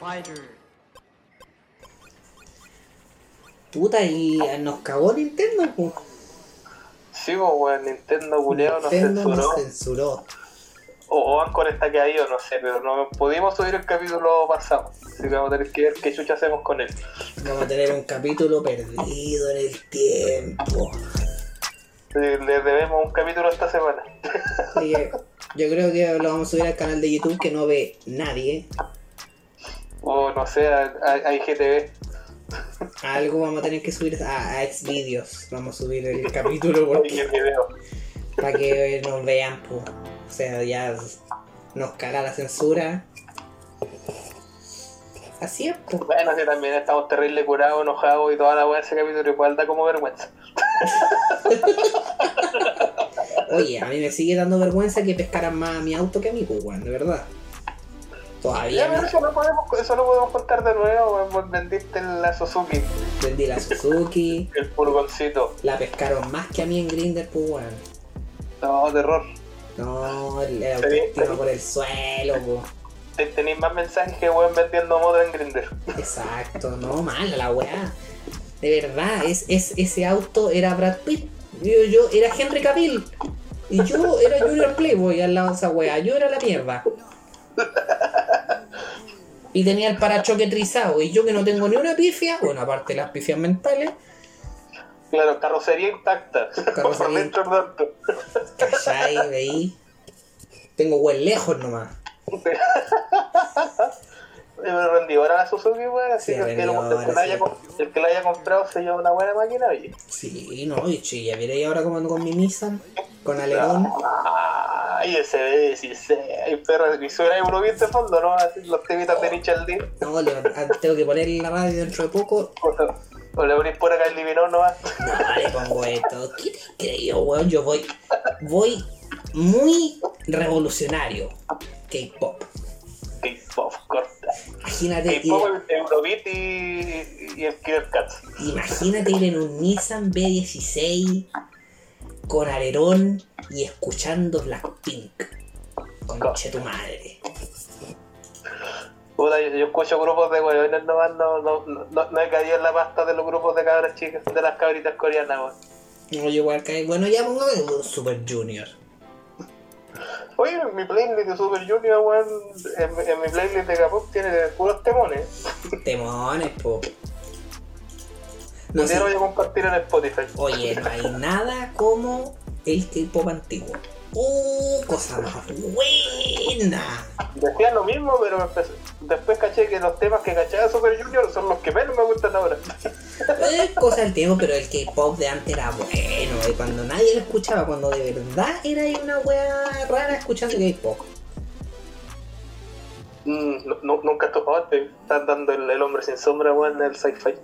fighter. Puta, y nos cagó Nintendo, pues. Sí, pues, weón, Nintendo culeado nos censuró. nos censuró. O, o Anchor está caído, no sé, pero no pudimos subir el capítulo pasado. Así que vamos a tener que ver qué chucha hacemos con él. Vamos a tener un capítulo perdido en el tiempo. Eh, Le debemos un capítulo esta semana. Yo creo que lo vamos a subir al canal de YouTube que no ve nadie. O no sé, a, a- a IGTV. Algo vamos a tener que subir a, a Xvideos. Vamos a subir el capítulo porque, para que nos vean, pues. O sea, ya nos caga la censura. Así es, pues. Bueno, sí, también estamos terrible curados, enojados y toda la de ese capítulo igual da como vergüenza. Oye, a mí me sigue dando vergüenza que pescaran más a mi auto que a mí, pues, de verdad. Todavía Ya, no. eso lo podemos, eso lo podemos contar de nuevo, vendiste la Suzuki, Vendí la Suzuki. el furgoncito. La pescaron más que a mí en Grinder, pues, weón. No, terror. No, el el autoestima por el suelo, pues. Te- Tenéis más mensajes que weón vendiendo moto en Grindr. Exacto, no, mala la weá. De verdad, es, es, ese auto era Brad Pitt. Yo, yo era Henry Cavill. Y yo era Junior Playboy al lado de esa weá. Yo era la mierda. Y tenía el parachoque trizado. Y yo que no tengo ni una pifia, bueno, aparte de las pifias mentales, Claro, carrocería intacta. Carrocería. Por dentro tanto. ¿cachai? Veí. Tengo buen lejos nomás. Pero rendidora la Suzuki, weón. Así Sí, que el que, lo- el, que rendidora, la haya, sí. com- el que la haya comprado se lleva una buena máquina, oye. Sí, no, y ya viene ahora como ando con mi Nissan, con alerón. Ay, ese ve, sí, sé. Ay, perro, y suena Eurobeat de fondo, ¿no? Así, los temitas de Richard D. No, le- ah, tengo que poner la radio dentro de poco. O, le ponís por acá el Livinón, ¿no? No, le pongo esto. ¿Qué te creí, weón? Yo voy, voy muy revolucionario. K-pop. K-pop, corta. Imagínate K-pop, el Eurobeat y, y el Killer Cats. imagínate ir en un Nissan B16 con alerón y escuchando Blackpink. Conche tu madre. Puta, yo, yo escucho grupos de weones nomás, no, no, no, no, he caído en la pasta de los grupos de cabras chicas, de las cabritas coreanas, weón. No, yo igual caí. Bueno, ya pongo Super Junior. Oye, mi playlist de Super Junior, weón, en, en mi playlist de K-pop tiene puros temones. Temones, po. No sé. voy a compartir en Spotify. Oye, no hay nada como el K-pop antiguo. ¡Uh! Cosa más buena. Decía lo mismo, pero empecé- después caché que los temas que cachaba Super Junior son los que menos me gustan ahora. Es cosa del tiempo, pero el K-pop de antes era bueno. Y cuando nadie lo escuchaba, cuando de verdad era una wea rara escuchando K-pop. Mm, no- nunca estuvo antes. Están dando el, el hombre sin sombra, weón, en el sci-fi.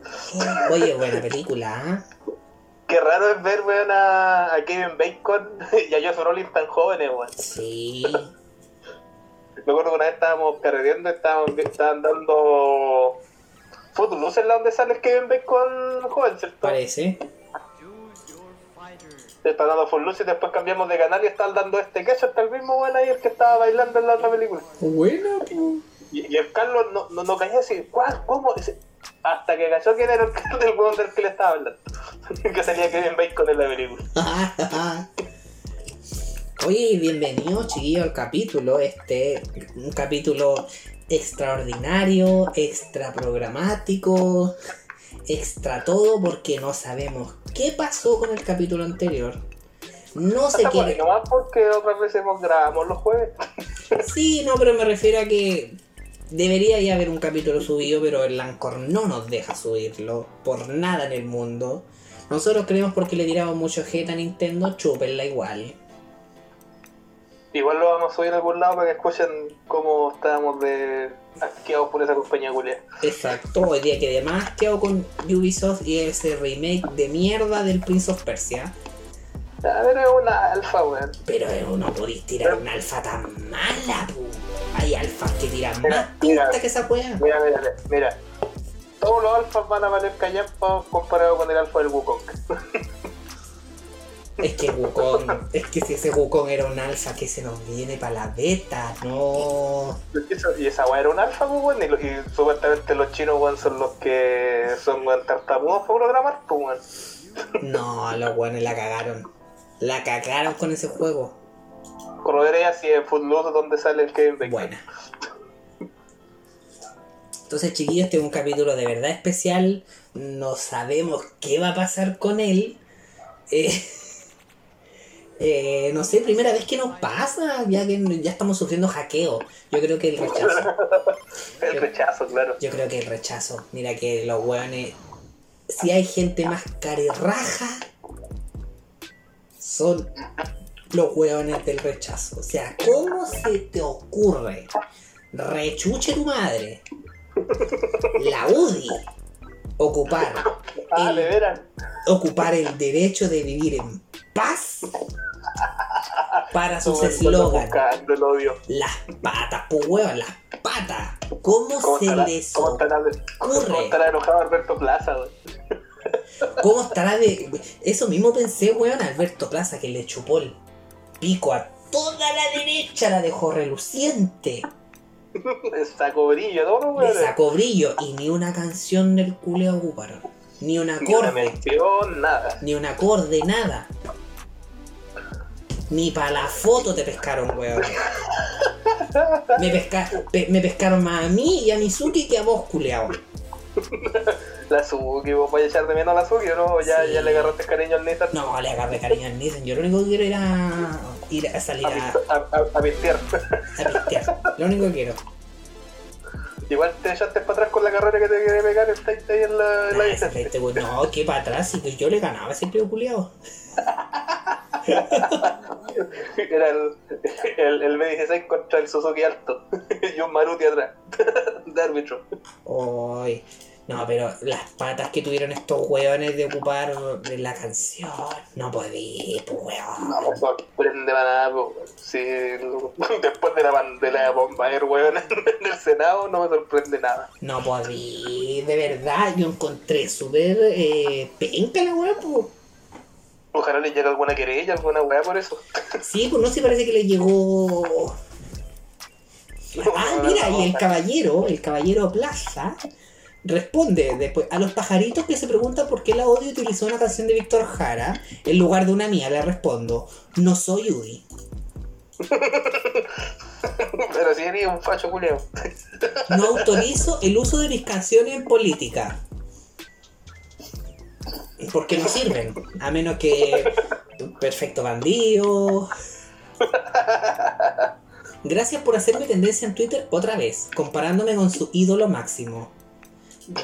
Oye, buena película, ¿ah? Qué raro es ver, weón, a, a Kevin Bacon y a Josh Brolin tan jóvenes, weón. Sí. Me acuerdo que una vez estábamos carreteando estaban, estaban dando Footloose en la donde sale Kevin Bacon joven, ¿cierto? Parece. Fighter. Están dando Footloose y después cambiamos de canal y están dando este que está el mismo weón ahí el que estaba bailando en la otra película. Buena. Y, y el Carlos no, no, no caía así, ¿cuál? ¿Cómo? Dice, hasta que cachó quién era el Carlos del weón del que le estaba hablando. que salía Kevin Bacon en la película. Oye, bienvenidos chiquillos al capítulo, este, un capítulo extraordinario, extra programático, extra todo porque no sabemos qué pasó con el capítulo anterior. No por ahí quiere... nomás porque otras veces hemos grabamos los jueves. Sí, no, pero me refiero a que debería ya haber un capítulo subido, pero el Anchor no nos deja subirlo por nada en el mundo. Nosotros creemos porque le tiramos mucho hate a Nintendo, chúpenla igual. Igual lo vamos a subir a algún lado para que escuchen cómo estábamos de asqueados por esa compañía culia. Exacto, hoy día que además ¿qué hago con Ubisoft y ese remake de mierda del Prince of Persia? A ver, es una alfa, weón. Pero no podéis tirar una alfa tan mala, pu. Hay alfas que tiran Mira, más pinta mira. que esa wea. Mira, mira, mira. Todos los alfas van a valer callampa comparado con el alfa del Wukong. Es que Wukong, es que si ese Wukong era un alfa que se nos viene para la beta, no. Y esa weá era un alfa, pues, weón. Y, supuestamente los chinos, weón, son los que son weón, tartamudos para programar, pues, weón. No, los buenos la cagaron. La cagaron con ese juego. Corroboré así en Footloose donde sale el Kevin Bacon. Buena. Entonces, chiquillos, este es un capítulo de verdad especial. No sabemos qué va a pasar con él. Eh, eh, no sé, primera vez que nos pasa, ya que ya estamos sufriendo hackeo. Yo creo que el rechazo. El rechazo, claro. Yo creo que el rechazo. Mira que los hueones. Si hay gente más carerraja, son los hueones del rechazo. O sea, ¿cómo se te ocurre? Rechuche tu madre. La UDI. Ocupar. Ah, el- ocupar el derecho de vivir en paz para sus eslogan. buscando el odio. Las patas, pues huevón, las patas. ¿Cómo, ¿Cómo se estará, les cómo estará, cómo ocurre? estará enojado Alberto Plaza, weón? ¿Cómo estará de.? Eso mismo pensé, weón, Alberto Plaza, que le chupó el pico a toda la derecha, la dejó reluciente. Le sacó brillo, ¿no, Le weón? sacó brillo y ni una canción del culeo ocuparon. Ni un Ni una acorde, mención, nada. ni un acorde, nada. Ni para la foto te pescaron, weón. Me, pesca- pe- me pescaron más a mí y a Mizuki que a vos, culeado. La Suzuki, vos vais a echar de menos a la Suzuki, ¿o no? Ya, Sí. ya le agarraste cariño al Nissan. No, le agarré cariño al Nissan. Yo lo único que quiero era ir a salir A, a, a, a, a pistear. a pistear. Lo único que quiero. Igual te echaste para atrás con la carrera que te quería pegar el Tate ahí en la, en Nah, güey, no, que para atrás, y que yo le ganaba tío culiado. Era el, el, el B16 contra el Suzuki Alto. y un Maruti atrás. de árbitro. Ay, no, pero las patas que tuvieron estos hueones de ocupar la canción, no podí, pues weón. No, me sorprende para nada. Sí, lo- después de la, ban- de la bomba air, weón, en el Senado, no me sorprende nada. No podí, de verdad, yo encontré súper eh, penca la weá, pues. Ojalá le llegue alguna querella, alguna weá por eso. Sí, pues no se parece que le llegó. Ah, mira, y el caballero, el caballero Plaza, responde después a los pajaritos que se preguntan por qué la odio utilizó una canción de Víctor Jara en lugar de una mía. Le respondo, no soy Udi. Pero si eres un facho culeo. No autorizo el uso de mis canciones en política. Porque no sirven. A menos que. Perfecto bandido. Gracias por hacerme tendencia en Twitter otra vez, comparándome con su ídolo máximo.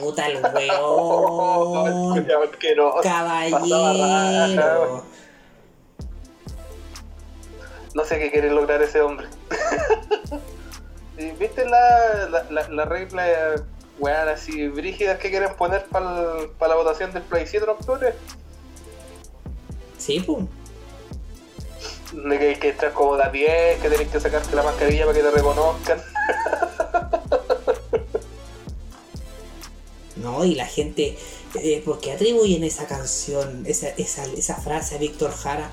Puta el weón. Caballero. No sé qué quiere lograr ese hombre. ¿Y ¿Viste la, la, la, la regla, weón, así brígidas que quieren poner para la votación del plebiscito en octubre? Sí, pum. De que, que entras como de a pie, que tenés que sacarte la mascarilla para que te reconozcan. No, y la gente, eh, ¿por qué atribuyen esa canción, esa, esa, esa frase a Víctor Jara?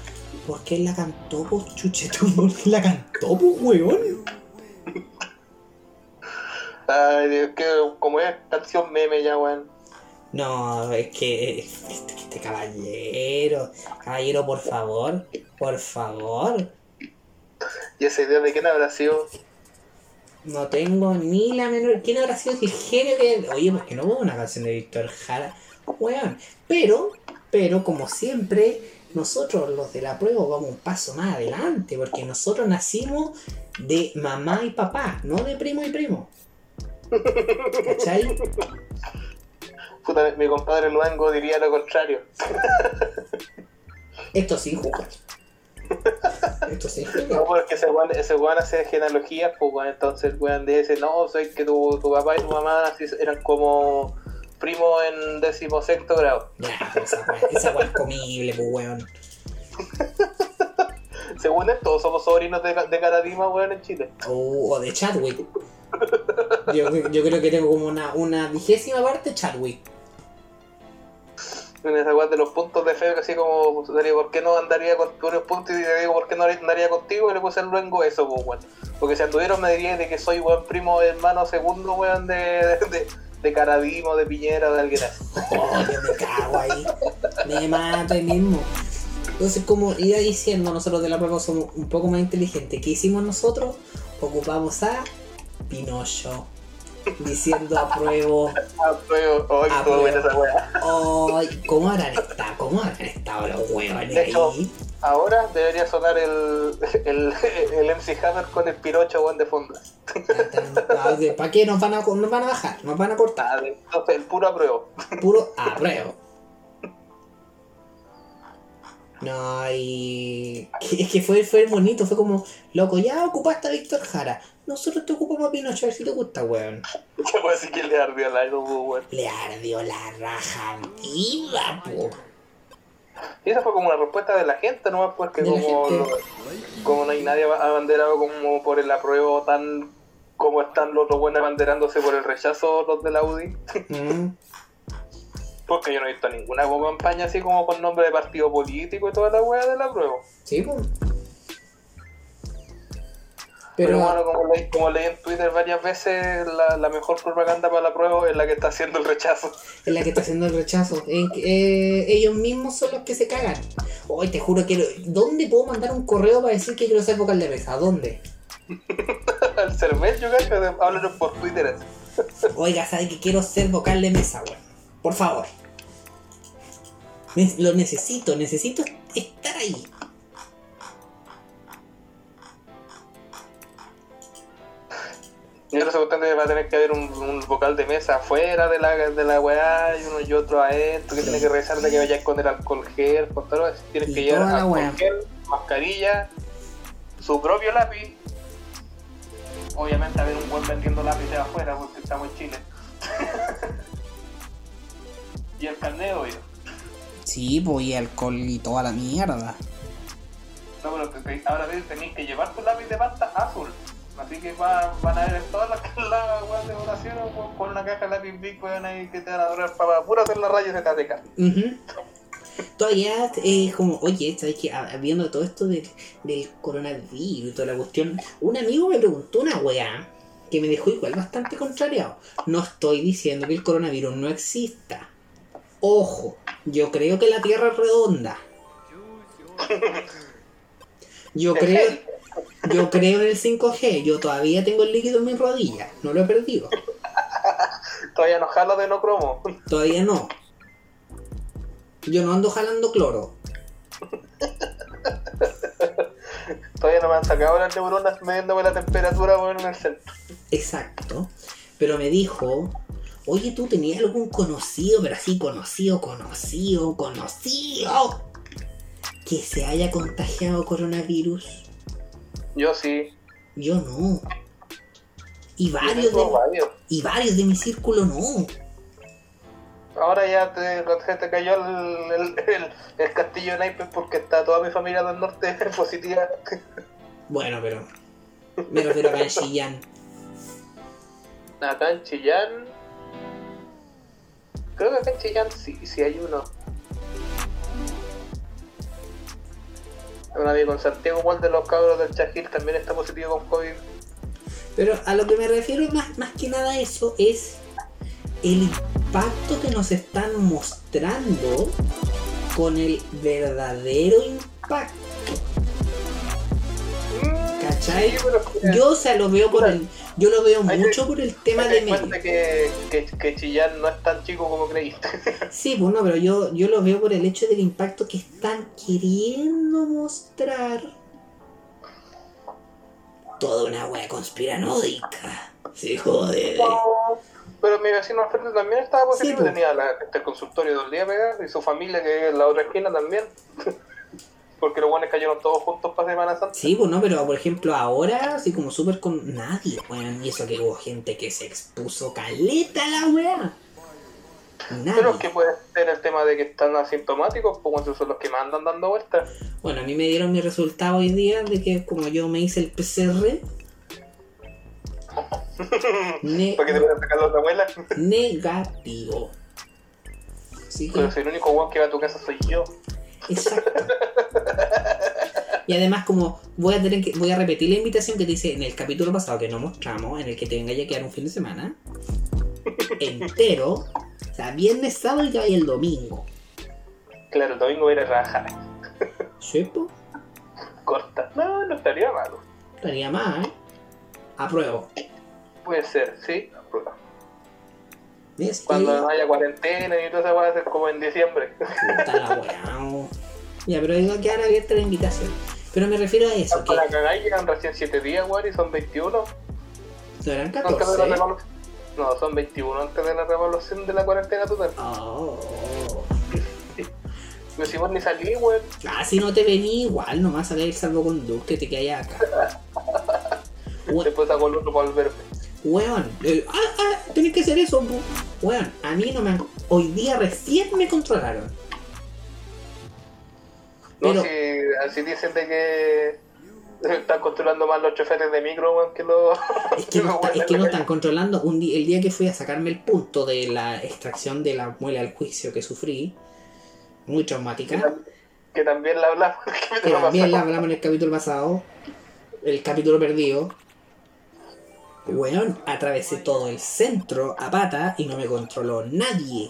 ¿Por qué él la cantó, pues qué la cantó, pues weón? Ay, Dios, que como es canción meme ya, weón. No, es que este, este caballero, caballero, por favor, por favor. Y ese idea de quién habrá sido. No tengo ni la menor. ¿Quién habrá sido el genio que.? Oye, pues que no hubo una canción de Víctor Jara. Weón. Pero, pero como siempre, nosotros los de la prueba vamos un paso más adelante. Porque nosotros nacimos de mamá y papá, no de primo y primo. ¿Cachai? Puta, mi compadre Luango diría lo contrario. Esto sin jugar. Esto sin No, jugar. porque ese weón, ese weón hace genealogías, pues weón, entonces weón dice, no, sé que tu, tu papá y tu mamá eran como primos en decimosexto grado. Ya, esa weá es comible, pues weón. Según él, todos somos sobrinos de, de Caradima, weón, en Chile. O, o de Chadwick. Yo, yo creo que tengo como una, una vigésima parte Chadwick. En esa de los puntos de fe, así como, ¿por qué no andaría con unos puntos? Y le digo, ¿por qué no andaría contigo? Y le puse el luengo eso, pues, weón. Porque si anduvieron me dirían de que soy, weón, primo, hermano, segundo, weón, de, de, de Caradimo, de Piñera, de alguien así. Oh, yo me cago ahí. Me mato ahí mismo. Entonces, como iba diciendo, nosotros de la prueba somos un poco más inteligentes. ¿Qué hicimos nosotros? Ocupamos a Pinocho. Diciendo apruebo. Apruebo, ay, todo buena esa ¿cómo habrán estado? ¿Cómo habrán estado los huevones De hecho, ahí? Ahora debería sonar el, el, el MC Hammer con el Pinocho, weón, de fondo. ¿Para qué nos van, a, nos van a bajar? Nos van a cortar. Ah, Entonces, el puro apruebo. Puro apruebo. No, y. Es que fue, fue bonito, fue como, loco, ya ocupaste a Víctor Jara. Nosotros te ocupamos a Pinocho, a ver si te gusta, weón. ¿Qué puede decir que le ardió el aire, weón? Le ardió la raja viva, po. Y esa fue como una respuesta de la gente, ¿no? Porque la como, lo- como no hay nadie abanderado como por el apruebo tan como están los otros buenos abanderándose por el rechazo los de la UDI. Mm, Porque yo no he visto ninguna campaña así como con nombre de partido político y toda la wea del apruebo. Sí, pues. Pero, Pero, bueno, como leí, como leí en Twitter varias veces, la, la mejor propaganda para la prueba es la que está haciendo el rechazo. es la que está haciendo el rechazo. Eh, ellos mismos son los que se cagan. Hoy te juro que. ¿Dónde puedo mandar un correo para decir que quiero ser vocal de mesa? ¿Dónde? el Cervel, yo creo que háblanos por Twitter. Oiga, sabe que quiero ser vocal de mesa, weón. Por favor. Lo necesito, necesito estar ahí. Yo creo que va a tener que haber un, un vocal de mesa afuera de la, de la weá y uno y otro adentro que tiene que rezar de que vaya con el alcohol gel, con todo eso. Tienes Y que llevar alcohol gel, mascarilla, su propio lápiz. Obviamente haber un buen vendiendo lápices afuera porque estamos en Chile. El carnet, obvio. Sí, pues y alcohol y toda la mierda. No, pero te- ahora tenéis que llevar tu lápiz de pasta azul. Así que va- van a ver en todas las las weas de votación con, con una caja de lápiz big weón ahí que te van a durar para puro hacer la raya de cateca. Ujú. Todavía es como, oye, ¿sabes qué? Ah, Viendo todo esto del, del coronavirus y toda la cuestión, un amigo me preguntó una weá que me dejó igual bastante contrariado. No estoy diciendo que el coronavirus no exista. Ojo, yo creo que la Tierra es redonda. Yo creo, yo creo en el 5G. Yo todavía tengo el líquido en mis rodillas. No lo he perdido. Todavía no jalo de no cromo. Todavía no. Yo no ando jalando cloro. Todavía no me han sacado las neuronas midiéndome la temperatura en el centro. Exacto. Pero me dijo, oye, tú tenías algún conocido, pero así conocido, conocido, conocido, que se haya contagiado coronavirus. Yo sí. Yo no. Y varios de, varios. y varios de mi círculo no. Ahora ya te, se te cayó el, el, el- el castillo de naipes porque está toda mi familia del norte positiva. Bueno, pero me refiero acá en Chillán. Acá en Chillán. Creo que acá en Chillán sí, sí hay uno. Un amigo en Santiago, igual de los cabros del Chajil, también está positivo con COVID. Pero a lo que me refiero más, más que nada a eso es el impacto que nos están mostrando con el verdadero impacto. ¿Cachai? Sí, pero Yo, o sea, lo veo por el, yo lo veo mucho por el tema de cuenta que, que, que Chillán no es tan chico como creíste. Sí, pues no, pero yo, yo lo veo por el hecho del impacto que están queriendo mostrar. Toda una wea conspiranoica. Se jode. Pero mi vecino al frente también estaba positivo, Sí, pues. tenía la, este consultorio todo el día pegado y su familia que es en la otra esquina también. Porque los buenos cayeron todos juntos para Semana Santa. Sí, pues no, pero por ejemplo ahora, así como súper con nadie, weón. Y eso que hubo gente que se expuso caleta a la wea. Nadie. Pero es que puede ser el tema de que están asintomáticos, pues son los que más andan dando vueltas. Bueno, a mí me dieron mi resultado hoy día de que como yo me hice el PCR, ne- Para que te puedan sacar la otra abuela. negativo. Así que, Pero si el único weón que va a tu casa soy yo. Exacto. Y además como voy a tener que voy a repetir la invitación que te hice en el capítulo pasado que no mostramos, en el que te venga a quedar un fin de semana entero, o sea, viernes, sábado y te vaya el domingo. Claro, el domingo voy a ir a trabajar. ¿Sí, po? Corta. No, no estaría malo. Estaría ¿eh? Apruebo. Puede ser, sí. ¿Ves? Cuando no haya cuarentena y todo eso va a ser como en diciembre. Ya, pero iba a quedar abierta la invitación. Pero me refiero a eso, que Para cagar llegan recién 7 días, weón, y son 21. no eran Antes de la 14. revolución. No, son 21 antes de la revolución de la cuarentena total. Oh. No hicimos ni salir, weón. Ah, si no te vení igual, nomás a ver el salvoconducto y te quedas acá. Después sacó el otro para volverme. Weón, eh, ah, ah, tenés que hacer eso, weón. A mí no me han. Hoy día recién me controlaron. No, Pero- si así dicen de que están controlando más los choferes de micro, weón, que los. Es que, no, está- es que no están controlando. Un día, el día que fui a sacarme el punto de la extracción de la muela al juicio que sufrí, muy traumática. Que también la hablamos. que también la hablamos en el capítulo pasado, el capítulo perdido. Weón, atravesé todo el centro a pata y no me controló nadie.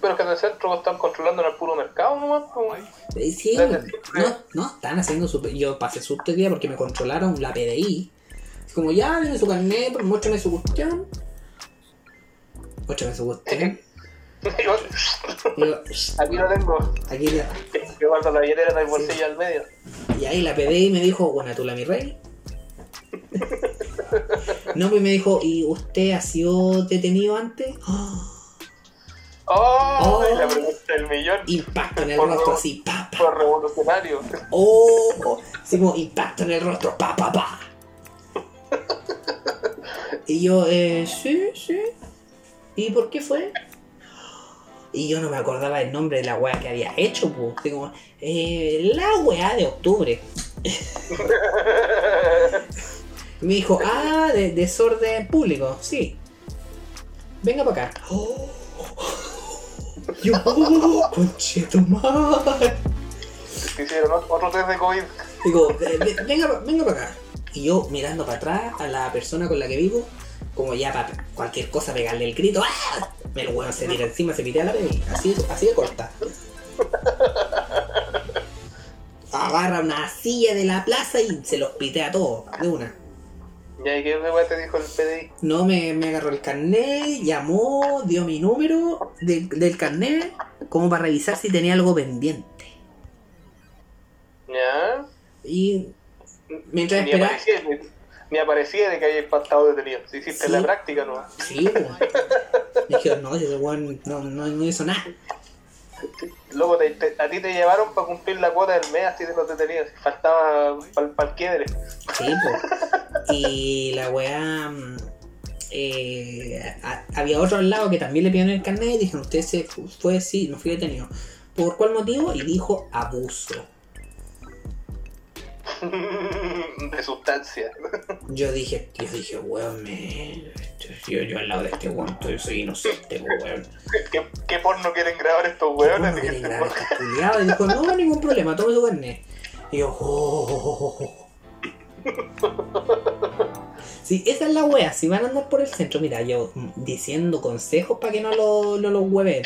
Pero que en el centro están controlando en el puro mercado. Eh, Sí, Desde siempre. no, no, están haciendo su... Yo pasé susto el día porque me controlaron la PDI. Es como, ya, dime su carnet, muéstrame su cuestión. Muéstrame su cuestión. Digo, yo, Aquí lo tengo. aquí le- Que guardo la billetera en el bolsillo al medio. Y ahí la PDI me dijo, buena tula mi rey. No, pues me dijo, ¿y usted ha sido detenido antes? ¡Ah! ¡Oh! Oh. La pregunta del millón. Impacto en el Por rostro así, pa, revolucionario. ¡Oh! Así como impacto en el rostro, pa, pa, pa. Y yo, eh, sí, sí. ¿Y por qué fue? Y yo no me acordaba el nombre de la weá que había hecho, pues. Como, eh, la weá de octubre. Me dijo, ah, de desorden público, sí. Venga para acá. Oh. Yo, oh, conchetumar. Hicieron otro test de COVID. Digo, "Ve- ve- venga, venga para acá. Y yo mirando para atrás a la persona con la que vivo, como ya para cualquier cosa pegarle el grito, ¡ah! El weón se tira encima, se pitea la bebé. Así, así de corta. Agarra una silla de la plaza y se los pitea a todos, de una. Y ahí que weá te dijo el PDI. No me, me agarró el carnet, llamó, dio mi número del, del carnet, como para revisar si tenía algo pendiente. Ya. Y mientras Ni esperaba. aparecía, ni, ni aparecía de que hayas estado detenido. Si hiciste Sí. la práctica, ¿no? Sí, pues. Dije, no, ese weón no, no, no hizo nada. Luego te- a ti te llevaron para cumplir la cuota del mes así de los detenidos. Faltaba para el quiebre. Sí, pues. Y la weá. mm, eh, había otro al lado que también le pidieron el carnet y dijeron, usted se fu- fue, sí, no fui detenido. ¿Por cuál motivo? Y dijo abuso. de sustancia. Yo dije, yo dije, weón, me. Yo, yo al lado de este weón estoy- soy inocente, weón. ¿Qué, qué porno quieren grabar estos ¿Cómo weones? me quieren grabar culiada? Y dijo, no, ningún problema, tome su carnet. Y yo, oh, oh, oh, oh. Sí, esa es la wea. Si van a andar por el centro, mira, yo diciendo consejos para que no lo, no los hueven.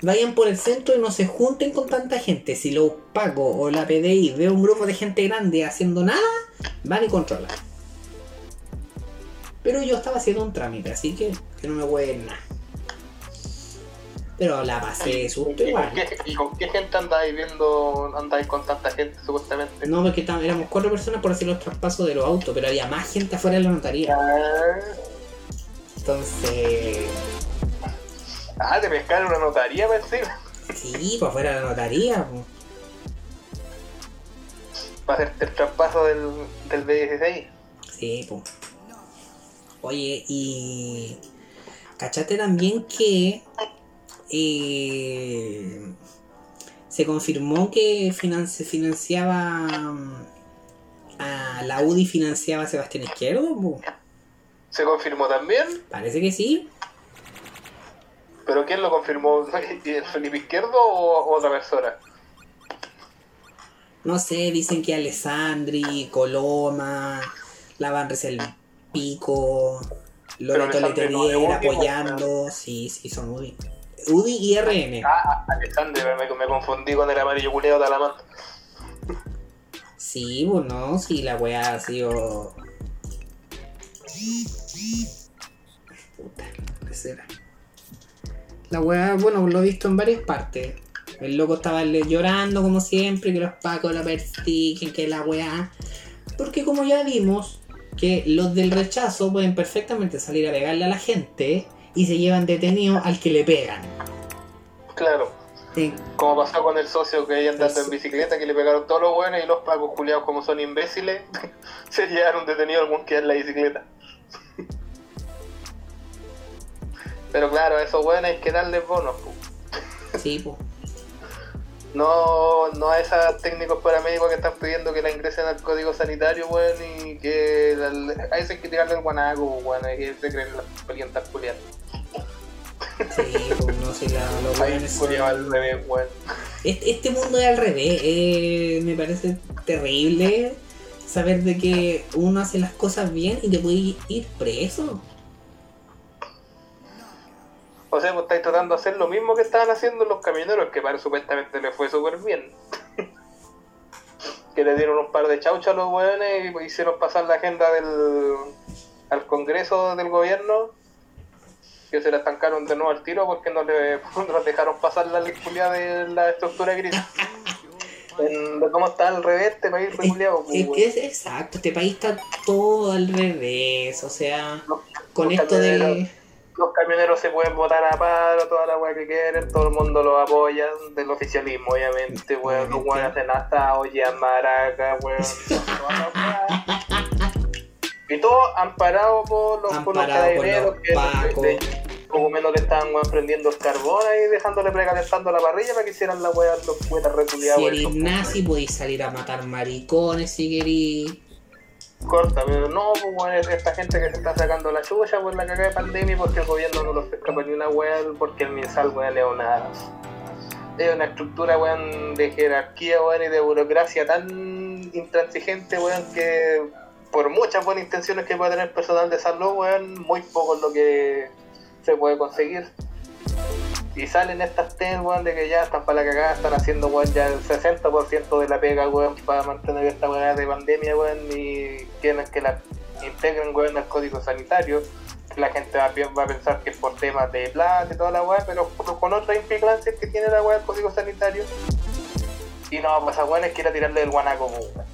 Vayan por el centro y no se junten con tanta gente. Si lo pago o la PDI ve un grupo de gente grande haciendo nada, van y controlan. Pero yo estaba haciendo un trámite, así que que no me hueven nada. Pero la pasé susto ¿Y con, igual. qué, ¿Y con qué gente andáis viendo? ¿Andáis con tanta gente supuestamente? No, porque tam- éramos cuatro personas por hacer los traspasos de los autos, pero había más gente afuera de la notaría. Ah, Entonces, Ah, te pescaron una notaría, pensé. sí, pues afuera de la notaría. pues. Para hacerte el traspaso del, del B16. Sí, pues. Oye, y. ¿Cachaste también que. Eh, se confirmó que finan- se financiaba. mm, A la UDI financiaba a Sebastián Izquierdo? po? ¿Se confirmó también? Parece que sí. ¿Pero quién lo confirmó? ¿El Felipe Izquierdo o otra persona? No sé, dicen que Alessandri, Coloma, la Van el Pico, Loreto no Udi, apoyando. Sí, sí, son UDI. UDI y RN. Ah, Alexandre, me, me confundí con el amarillo culeado de Alamant. Sí, bueno, sí, la weá ha sido. Puta, ¿qué será? La weá, bueno, lo he visto en varias partes. El loco estaba llorando como siempre, que los pacos la persiguen, que la weá. Porque como ya vimos, que los del rechazo pueden perfectamente salir a pegarle a la gente y se llevan detenido al que le pegan. Claro. En- Como pasó con el socio que ahí andando en bicicleta, que le pegaron todos los buenos y los pacos culiados como son imbéciles, se llevaron detenido algún que en la bicicleta. Pero claro, a esos buenos hay que darles bonos. pu. Sí, pues. No, no a esos técnicos paramédicos que están pidiendo que la ingresen al código sanitario, weón, y que la- a ese hay que tirarle el guanaco, weón, y que se creen las parientas culiadas. Sí, pues no sé, la, los weones al revés, weón. Este, este mundo es al revés. eh, me parece terrible saber de que uno hace las cosas bien y te puede ir preso. O sea, pues estáis tratando de hacer lo mismo que estaban haciendo los camioneros, que para supuestamente les fue súper bien. que le dieron un par de chauchas a los weones y hicieron pasar la agenda del al Congreso del gobierno, que se la estancaron de nuevo al tiro porque no le no dejaron pasar la lectura de la estructura gris. En- de cómo está al revés este país Es, reculeado, pues, es weón. que es exacto, este país está todo al revés. O sea, con esto del. Los camioneros se pueden votar a paro, toda la weá que quieren, todo el mundo lo apoya, del oficialismo, obviamente, weón. Los weones hacen hasta ollas, maracas, weón. y todo amparado por los, por los carabineros que poco menos le estaban weón, prendiendo el carbón ahí, dejándole precalentando la parrilla para que hicieran la weá los cuetas reculeados. Si eres nazi, podéis salir a matar maricones si querís. Corta, pero no, pues bueno, es esta gente que se está sacando la chucha por la cagada de pandemia porque el gobierno no los escapa ni una weá, porque el MinSal, weón, es una, es una estructura, weón, de jerarquía, weón, y de burocracia tan intransigente, weón, que por muchas buenas intenciones que pueda tener personal de salud, weón, muy poco es lo que se puede conseguir. Y salen estas ten, weón, de que ya están para la cagada, están haciendo, weón, ya el 60% de la pega, weón, para mantener esta weá de pandemia, weón, y quieren que la integren, weón, al código sanitario. La gente va, va a pensar que es por temas de plata y toda la weá, pero con- otras implicancias que tiene la weá del código sanitario. Y no, pues a weón es que ir a tirarle el guanaco, weón.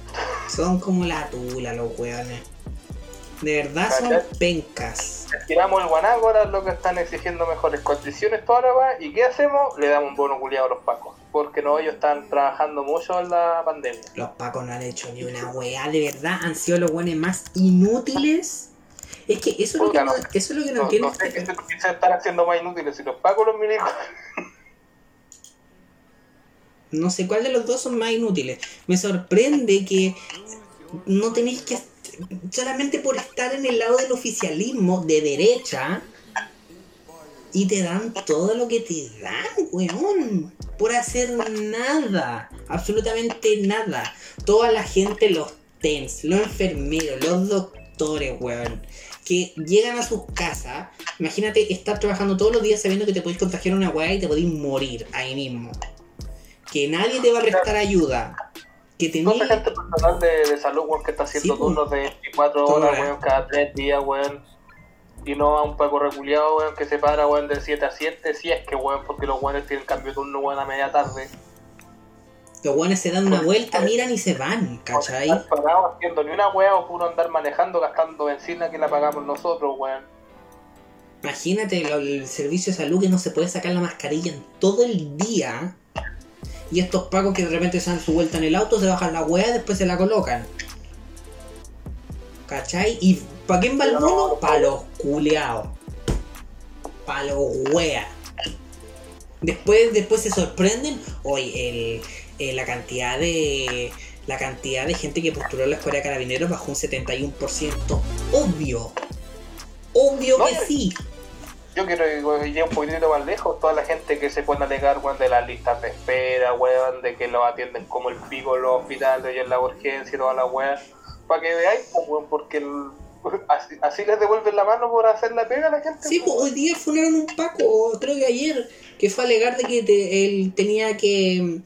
Son como la tula los weones. De verdad son ¿Cachai? pencas. Tiramos el guanaco, ahora es lo que están exigiendo mejores condiciones, toda la weá. ¿Y qué hacemos? Le damos un bono culiado a los pacos. Porque no, ellos están trabajando mucho en la pandemia. Los pacos no han hecho ni una weá, de verdad han sido los weones más inútiles. Es que eso es lo que no, no. eso es lo que no, No, entiendo. no sé se, se están haciendo más inútiles, si los pacos los milicos. No sé cuál de los dos son más inútiles. Me sorprende que no tenéis que. Solamente por estar en el lado del oficialismo de derecha. Y te dan todo lo que te dan, weón. Por hacer nada. Absolutamente nada. Toda la gente, los TENS, los enfermeros, los doctores, weón. Que llegan a sus casas. Imagínate estar trabajando todos los días sabiendo que te podéis contagiar una weá y te podéis morir ahí mismo que nadie te va a prestar ayuda, que No tenéis gente personal de, de salud, weón, que está haciendo Sí, turnos de 24 Toda horas, weón, cada 3 días, weón. Y no a un paco reculeado, weón, que se para, weón, del 7 a 7, si es que, weón, porque los weones tienen cambio de turno, weón, a media tarde. los guanes se dan una vuelta, miran y se van, ¿cachai? estar parados haciendo ni una weá o puro andar manejando, gastando benzina que la pagamos nosotros, weón. Imagínate lo- el servicio de salud que no se puede sacar la mascarilla en todo el día. Y estos pacos que de repente se dan su vuelta en el auto, se bajan la weá y después se la colocan. ¿Cachai? ¿Y para quién va el bono? Para los culeados. Para los weas. Después, después se sorprenden. Hoy el, eh, la cantidad de. La cantidad de gente que postuló a la escuela de carabineros bajó un 71%. Obvio. Obvio que sí. Yo quiero ir un poquitito más lejos, toda la gente que se pone a alegar, weón, de las listas de espera, weón, de que los atienden como el pico en los hospitales y en la urgencia y toda la weá, para que veáis, pues, weón, porque el- así, así les devuelven la mano por hacer la pega a la gente. Sí, pues, hoy día funaron un Paco, creo que ayer, que fue a alegar de que te- él tenía que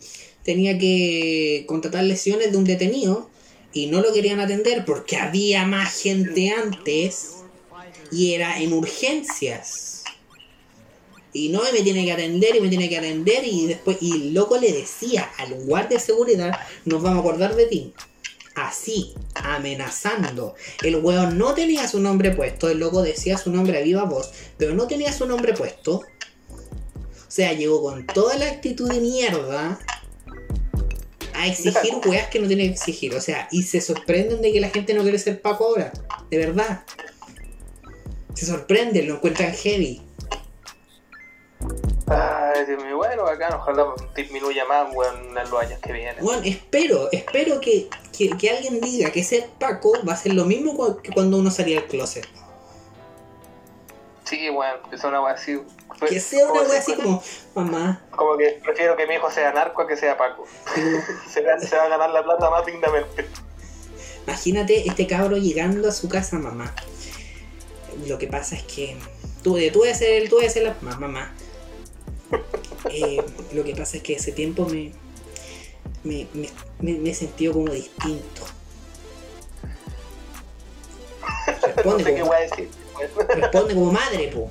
tenía que contratar lesiones de un detenido y no lo querían atender porque había más gente antes y era en urgencias. Y no me tiene que atender y me tiene que atender y después y el loco le decía al guardia de seguridad, nos vamos a acordar de ti. Así, amenazando. El weón no tenía su nombre puesto, el loco decía su nombre a viva voz, pero no tenía su nombre puesto. O sea, llegó con toda la actitud de mierda a exigir weas que no tiene que exigir. O sea, y se sorprenden de que la gente no quiere ser Paco ahora. De verdad. Se sorprenden, lo encuentran heavy. Ay, Dios mío, bueno, bacán, ojalá disminuya más, weón, en los años que vienen. Bueno, espero, espero que, que, que alguien diga que ser Paco va a ser lo mismo que cuando uno salía del closet. Sí, weón, que sea una wea así. Que sea una si- así como, mamá. Como que prefiero que mi hijo sea narco a que sea Paco. Se va, se va a ganar la plata más dignamente. Imagínate este cabro llegando a su casa, mamá. Lo que pasa es que tú, tú a ser el, tú a ser la mamá, mamá. Eh, lo que pasa es que ese tiempo me, me, me, me- me he sentido como distinto. No Responde, sé qué como, a decir. weón. responde como madre, po.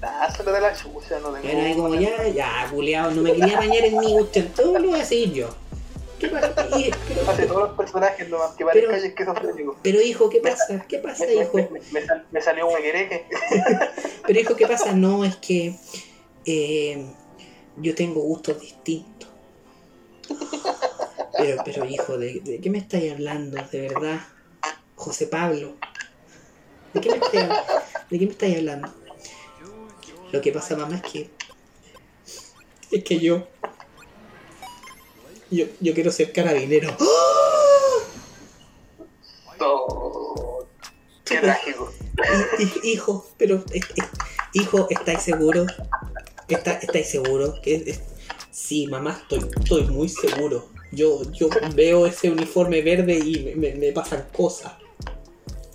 Dáselo de la chucha, no tengo. Bueno, ahí como ya, ya, culeado, no me quería bañar en mi usted, todo lo voy a seguir yo. ¿Qué pasa? Pero, Hace todos los personajes nomás que parezcan Pero- esquizofrénicos. pero hijo, ¿qué pasa? ¿Qué pasa, hijo? me, me, me sal- me salió un equereque. Pero hijo, ¿qué pasa? No, es que eh, yo tengo gustos distintos. Pero, pero hijo, ¿de, de qué me estáis hablando? De verdad, José Pablo. ¿De qué me estáis, de qué me estáis hablando? Lo que pasa, mamá, es que es que yo yo, yo quiero ser carabinero. Oh, qué trágico. Hi- hi- hijo, pero eh, eh, hijo, ¿estáis seguro? ¿Está, ¿Estáis seguro? Que sí, mamá, estoy, estoy muy seguro. Yo, yo veo ese uniforme verde y me, me- me pasan cosas.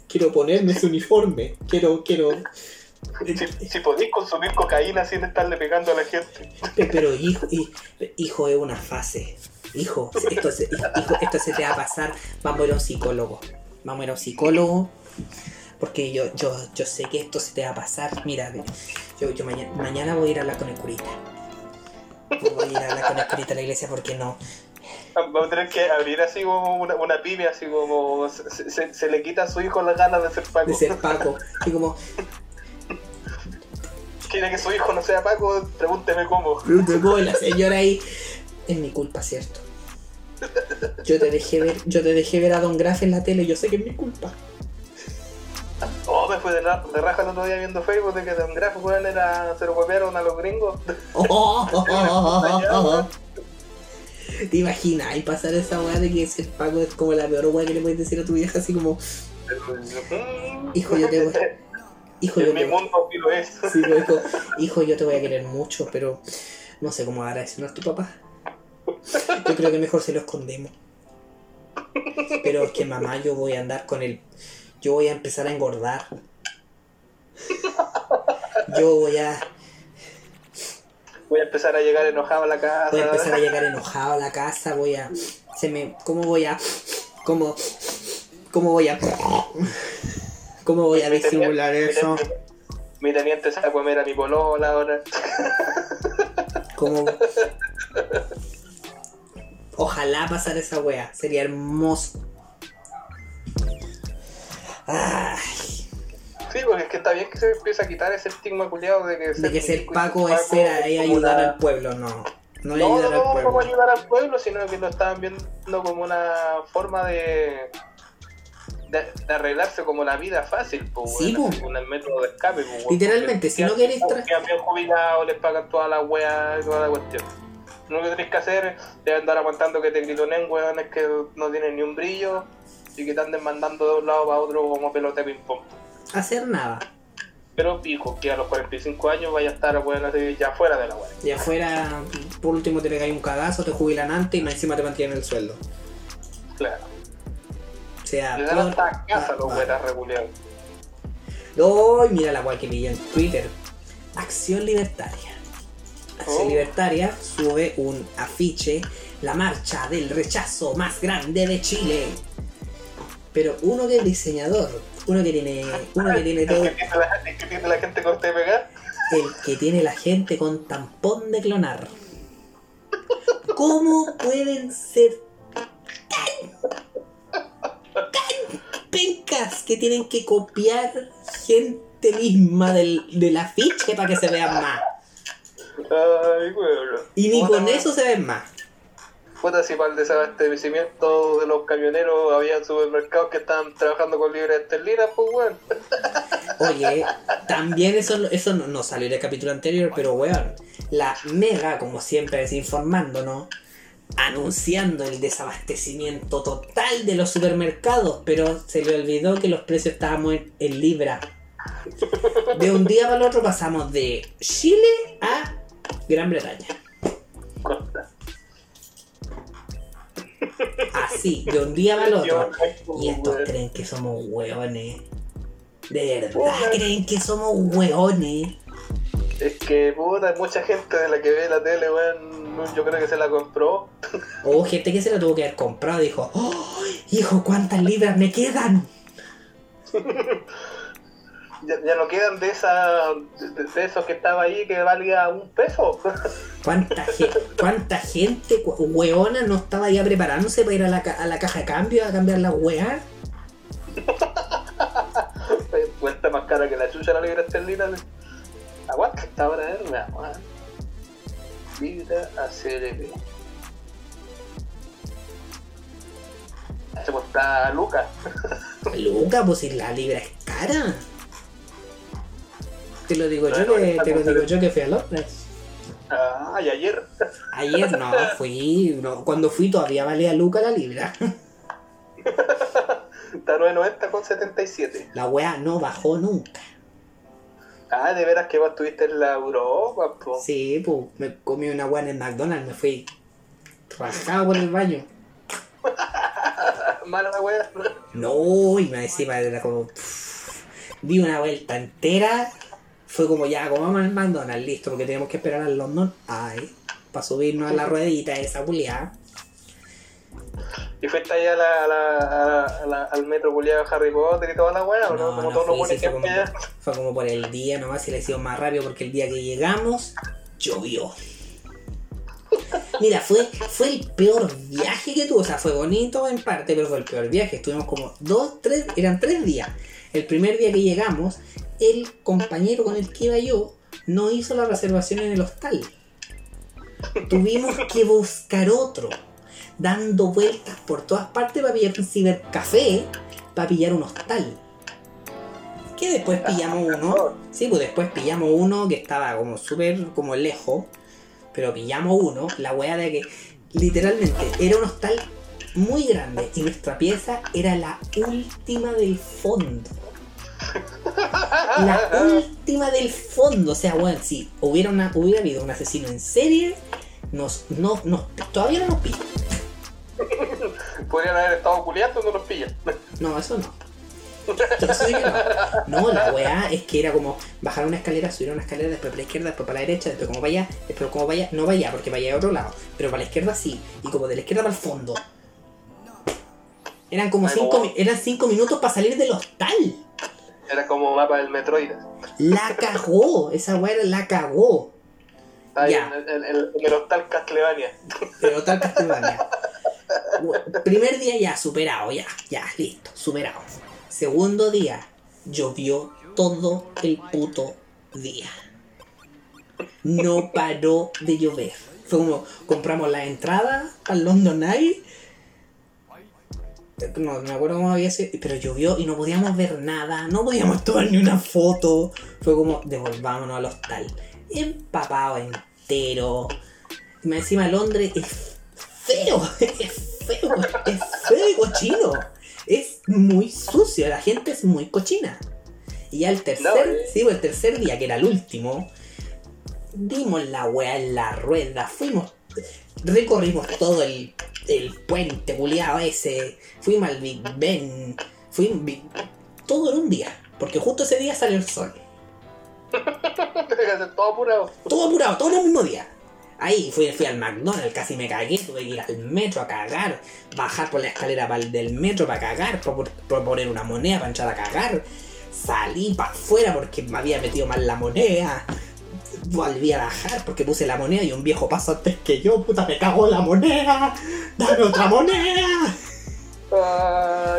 Quiero ponerme ese uniforme. Quiero, quiero. Si, si podéis consumir cocaína sin estarle pegando a la gente. Pe- Pero hijo, hi- hijo es una fase. Hijo, esto se, hijo, esto se te va a pasar. Vamos a ir a un psicólogo. Vamos a ir a un psicólogo. Porque yo, yo, yo sé que esto se te va a pasar. Mira, yo, yo mañana, mañana voy a ir a hablar con el curita. Voy a ir a hablar con el curita a la iglesia porque no. Vamos a tener que abrir así como una, una pyme, así como se, se- se le quita a su hijo las ganas de ser Paco. De ser Paco. Y como, Quiere que su hijo no sea Paco, pregúnteme cómo. Llegó la señora ahí. Es mi culpa, ¿cierto? Yo te dejé ver, yo te dejé ver a Don Graf en la tele, yo sé que es mi culpa. Oh, me fue de, ra- de raja el otro día viendo Facebook de que Don Graf weón, era ser huevearon a los gringos. ¿Te imaginas? Y pasar esa weá de que ser Paco es como la peor weá que le puedes decir a tu vieja, así como, Hijo, yo te voy- hijo, yo mi te, mundo sí lo es. sí, me dijo, hijo, yo te voy a querer mucho, pero no sé cómo agradecer a tu papá. Yo creo que mejor se lo escondemos. Pero es que mamá, yo voy a andar con él. Yo voy a empezar a engordar. Yo voy a, Voy a empezar a llegar enojado a la casa. voy a empezar a llegar enojado a la casa. Voy a, se me, ¿cómo voy a, cómo, cómo voy a, cómo voy a disimular mi eso? Mi teniente se va a comer a mi polola ahora. Como. Ojalá pasara esa wea. Sería hermoso. Ay, Sí, porque es que está bien que se empiece a quitar ese estigma culiado de que de que ser Paco es ser ahí como ayudar una- al pueblo, no. No No, ayudar no, al como ayudar al pueblo, sino que lo estaban viendo como una forma de, de, de arreglarse como la vida fácil, pues, Sí, bueno, con el método de escape. Pues, Literalmente, si no querés bien jubilados, les pagan toda la wea y toda la cuestión. Lo que tenés que hacer es andar aguantando que te gritonen weones que no tienen ni un brillo y que te anden mandando de un lado para otro como pelota de ping-pong. Hacer nada. Pero pico, que a los 45 años vaya a estar así ya fuera de la weá. Y afuera, por último, te pegáis un cagazo, te jubilan antes y más encima te mantienen el sueldo. Claro. O sea, Le dan hasta casa los Ah, weones reguleados. ¡Ay, mira la guay que vi en Twitter! Acción Libertaria. Acción Oh. Libertaria sube un afiche, la marcha del rechazo más grande de Chile. Pero uno que es diseñador, uno que tiene, uno que tiene todo, El que tiene la, el que tiene la gente corta de pegar. el que tiene la gente con tampón de clonar. ¿Cómo pueden ser tan, tan pencas que tienen que copiar gente misma del, del afiche para que se vean más? Ay, weón. Y ni con eso se ven más. Puta, si para el desabastecimiento de los camioneros había supermercados que estaban trabajando con libras esterlinas, pues weón. Oye, también eso, eso no, no salió en el capítulo anterior, pero weón, la mega, como siempre, desinformándonos, anunciando el desabastecimiento total de los supermercados, pero se le olvidó que los precios estábamos en, en libra. De un día para el otro pasamos de Chile a Gran Bretaña. Corta. Así, de un día el otro. Y estos creen que somos hueones. De verdad creen que somos hueones. Es que, puta, mucha gente de la que ve la tele, weón, yo creo que se la compró. Hubo gente que se lo tuvo que haber comprado dijo, ¡Oh, hijo, cuántas libras me quedan! Ya, ya no quedan de esa de, de esos que estaba ahí que valía un peso. ¿Cuánta, ge- cuánta gente hueona no estaba ya preparándose para ir a la, ca- a la caja de cambio a cambiar la hueá? Cuesta más cara que la chucha la libra esterlina. Aguanta esta hora, eh, me aguanta. Libra ACLB. Se cuesta Lucas. Luca, pues si la libra es cara. Te lo digo yo que, te lo digo yo que fui a Londres. Ah, y ayer. Ayer no, fui, no, cuando fui todavía valía Luca la libra. Está 9.90 con 77. La hueá no bajó nunca. Ah, de veras que vos estuviste en la Europa, po. Sí, pues me comí una hueá en el McDonald's, me fui rajado por el baño. Mala la wea. No, y me encima era como. pff, di una vuelta entera. Fue como ya, comamos el McDonald's, listo, porque teníamos que esperar al London. Ay, para subirnos a la ruedita esa culiada. ¿Y fuiste allá a la, a la, a la- a la- al metro culiado Harry Potter y toda la wea? ¿o no? No, Como no todos los buenos fue, como, allá. fue como por el día nomás y le hicimos más rápido porque el día que llegamos llovió. Mira, fue, fue el peor viaje que tuve. O sea, fue bonito en parte, pero fue el peor viaje. Estuvimos como dos, tres, eran tres días. El primer día que llegamos, el compañero con el que iba yo no hizo la reservación en el hostal. Tuvimos que buscar otro, dando vueltas por todas partes para pillar un cibercafé, para pillar un hostal. Que después pillamos uno. Sí, pues después pillamos uno que estaba como súper como lejos. Pero pillamos uno, la wea de que literalmente era un hostal muy grande y nuestra pieza era la última del fondo. La última del fondo. O sea, weón, si hubiera, una, hubiera habido un asesino en serie, nos, no, nos, todavía no nos pilla. Podrían haber estado culiando no los pillan. No, eso no. No. No, la weá es que era como bajar una escalera, subir una escalera, después para la izquierda, después para la derecha, después como allá, después como allá, no vaya porque vaya a otro lado, pero para la izquierda sí, y como de la izquierda para el fondo. Eran como Ay, cinco, eran cinco minutos para salir del hostal. Era como mapa del Metroid. La cagó, esa weá la cagó. Ahí Ya. en, el- en el, en el hostal Castlevania. Castlevania. Primer día ya, superado, ya, ya, listo, superado. Segundo día, llovió todo el puto día. No paró de llover. Fue como, compramos la entrada al London Eye. No, me acuerdo cómo había sido, pero llovió y no podíamos ver nada, no podíamos tomar ni una foto. Fue como, devolvámonos al hostal. Empapado entero. Y encima Londres es feo, es feo, es feo y cochino. Es muy sucio, la gente es muy cochina. Y ya el tercer, No, eh. sí, pues, el tercer día, que era el último, dimos la weá en la rueda, fuimos, recorrimos todo el, el puente culiado ese, fuimos al Big Ben, fuimos, vi- todo en un día, porque justo ese día salió el sol. todo apurado. Todo apurado, todo en el mismo día. Ahí fui, fui al McDonald's, casi me cagué, tuve que ir al metro a cagar, bajar por la escalera del metro para cagar, proponer una moneda para entrar a cagar, salí para afuera porque me había metido mal la moneda, volví a bajar porque puse la moneda y un viejo pasó antes que yo, puta me cago en la moneda, dame otra moneda.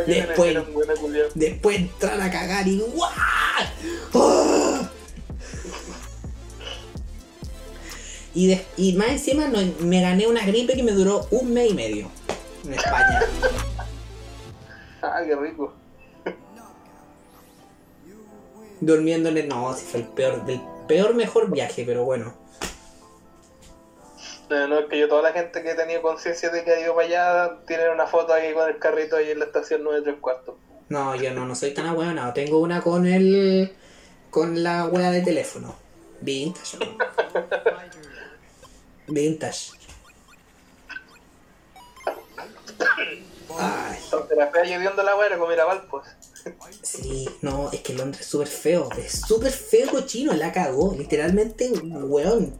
Qué Después- buena. Después entrar a cagar y ¡guau! ¡Ah! Y, de- y más encima no- me gané una gripe que me duró un mes y medio en España. Ah, qué rico. Durmiendo en el... No, si fue el peor, del peor mejor viaje, pero bueno. No, no, es que yo, toda la gente que ha tenido conciencia de que ha ido para allá, tienen una foto ahí con el carrito ahí en la estación 9 3 cuartos. No, yo no, no soy tan ahueonado. Tengo una con el... con la wea de teléfono. Vintage. Vintage. Ay. Entonces la fea lloviendo la weá, como Mirabal, pues. Sí, no, es que Londres es súper feo. Es súper feo cochino, la cagó. Literalmente, weón.